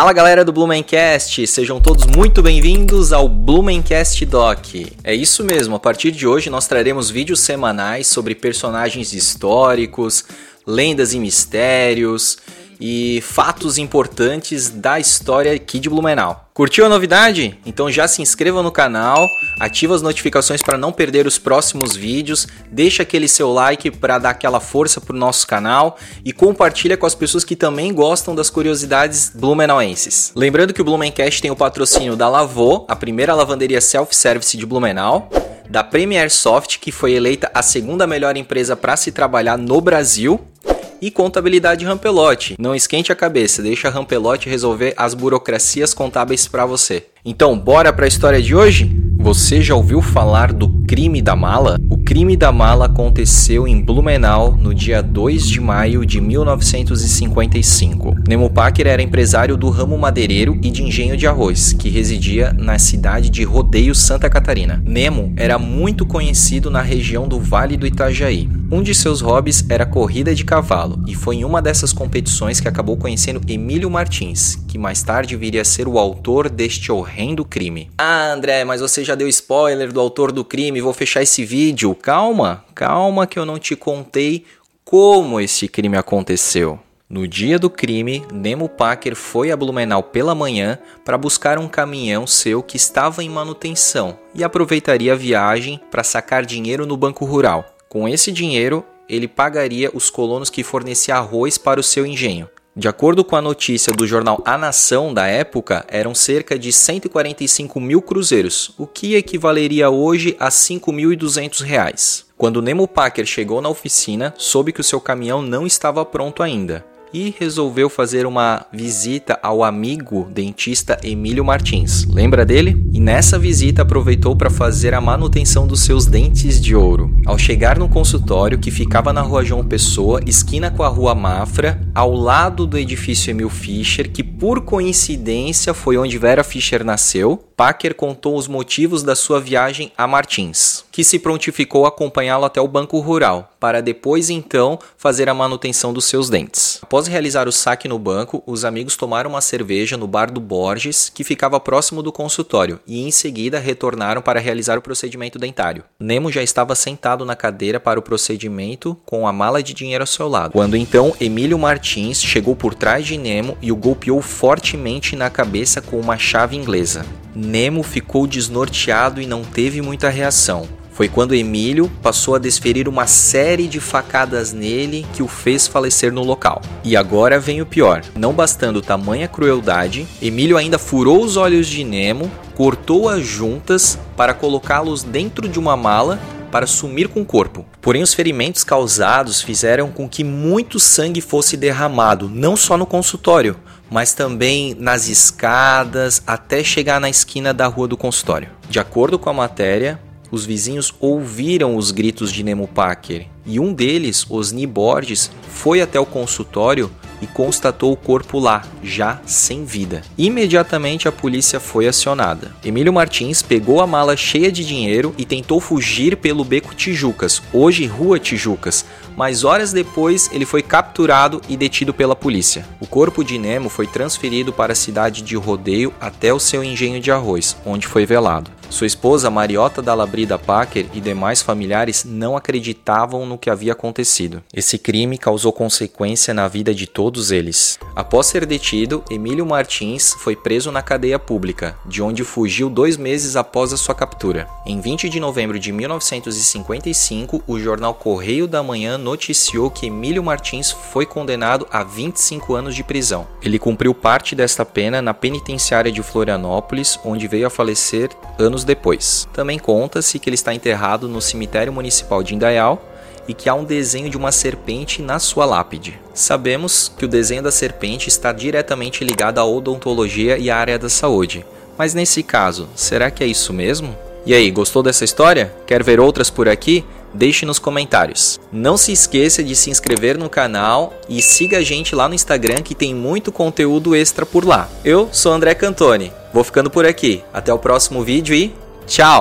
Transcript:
Fala galera do Blumencast, sejam todos muito bem-vindos ao Blumencast Doc. É isso mesmo, a partir de hoje nós traremos vídeos semanais sobre personagens históricos, lendas e mistérios e fatos importantes da história aqui de Blumenau. Curtiu a novidade? Então já se inscreva no canal, ativa as notificações para não perder os próximos vídeos, deixa aquele seu like para dar aquela força para o nosso canal e compartilha com as pessoas que também gostam das curiosidades blumenauenses. Lembrando que o Blumencast tem o patrocínio da Lavô, a primeira lavanderia self-service de Blumenau, da Premier Soft, que foi eleita a segunda melhor empresa para se trabalhar no Brasil, e contabilidade Rampelote. Não esquente a cabeça, deixa a Rampelote resolver as burocracias contábeis para você. Então, bora para a história de hoje? Você já ouviu falar do crime da mala? O crime da mala aconteceu em Blumenau no dia 2 de maio de 1955. Nemo Packer era empresário do ramo madeireiro e de engenho de arroz, que residia na cidade de Rodeio, Santa Catarina. Nemo era muito conhecido na região do Vale do Itajaí. Um de seus hobbies era corrida de cavalo, e foi em uma dessas competições que acabou conhecendo Emílio Martins, que mais tarde viria a ser o autor deste horrendo crime. Ah, André, mas você já deu spoiler do autor do crime, vou fechar esse vídeo. Calma, calma que eu não te contei como esse crime aconteceu. No dia do crime, Nemo Packer foi a Blumenau pela manhã para buscar um caminhão seu que estava em manutenção e aproveitaria a viagem para sacar dinheiro no banco rural. Com esse dinheiro, ele pagaria os colonos que forneciam arroz para o seu engenho. De acordo com a notícia do jornal A Nação da época, eram cerca de 145 mil cruzeiros, o que equivaleria hoje a 5.200 reais. Quando Nemo Packer chegou na oficina, soube que o seu caminhão não estava pronto ainda e resolveu fazer uma visita ao amigo dentista Emílio Martins. Lembra dele? E nessa visita aproveitou para fazer a manutenção dos seus dentes de ouro. Ao chegar no consultório que ficava na rua João Pessoa, esquina com a rua Mafra, ao lado do edifício Emil Fischer, que por coincidência foi onde Vera Fischer nasceu, Packer contou os motivos da sua viagem a Martins, que se prontificou a acompanhá-lo até o Banco Rural, para depois então fazer a manutenção dos seus dentes. Após realizar o saque no banco, os amigos tomaram uma cerveja no bar do Borges, que ficava próximo do consultório, e em seguida retornaram para realizar o procedimento dentário. Nemo já estava sentado na cadeira para o procedimento, com a mala de dinheiro ao seu lado, quando então Emílio Martins chegou por trás de Nemo e o golpeou fortemente na cabeça com uma chave inglesa. Nemo ficou desnorteado e não teve muita reação. Foi quando Emílio passou a desferir uma série de facadas nele que o fez falecer no local. E agora vem o pior: não bastando tamanha crueldade, Emílio ainda furou os olhos de Nemo, cortou as juntas para colocá-los dentro de uma mala para sumir com o corpo. Porém, os ferimentos causados fizeram com que muito sangue fosse derramado, não só no consultório, mas também nas escadas até chegar na esquina da rua do consultório. De acordo com a matéria, os vizinhos ouviram os gritos de Nemo Packer e um deles, Osni Borges, foi até o consultório e constatou o corpo lá, já sem vida. Imediatamente a polícia foi acionada. Emílio Martins pegou a mala cheia de dinheiro e tentou fugir pelo beco Tijucas, hoje Rua Tijucas, mas horas depois ele foi capturado e detido pela polícia. O corpo de Nemo foi transferido para a cidade de Rodeio até o seu engenho de arroz, onde foi velado. Sua esposa Mariota da Labrida Packer e demais familiares não acreditavam no que havia acontecido. Esse crime causou consequência na vida de todos eles. Após ser detido, Emílio Martins foi preso na cadeia pública, de onde fugiu dois meses após a sua captura. Em 20 de novembro de 1955, o jornal Correio da Manhã noticiou que Emílio Martins foi condenado a 25 anos de prisão. Ele cumpriu parte desta pena na penitenciária de Florianópolis, onde veio a falecer anos anos depois. Também conta-se que ele está enterrado no cemitério municipal de Indaial e que há um desenho de uma serpente na sua lápide. Sabemos que o desenho da serpente está diretamente ligado à odontologia e à área da saúde. Mas nesse caso, será que é isso mesmo? E aí, gostou dessa história? Quer ver outras por aqui? Deixe nos comentários. Não se esqueça de se inscrever no canal e siga a gente lá no Instagram que tem muito conteúdo extra por lá. Eu sou André Cantoni. Vou ficando por aqui. Até o próximo vídeo e tchau!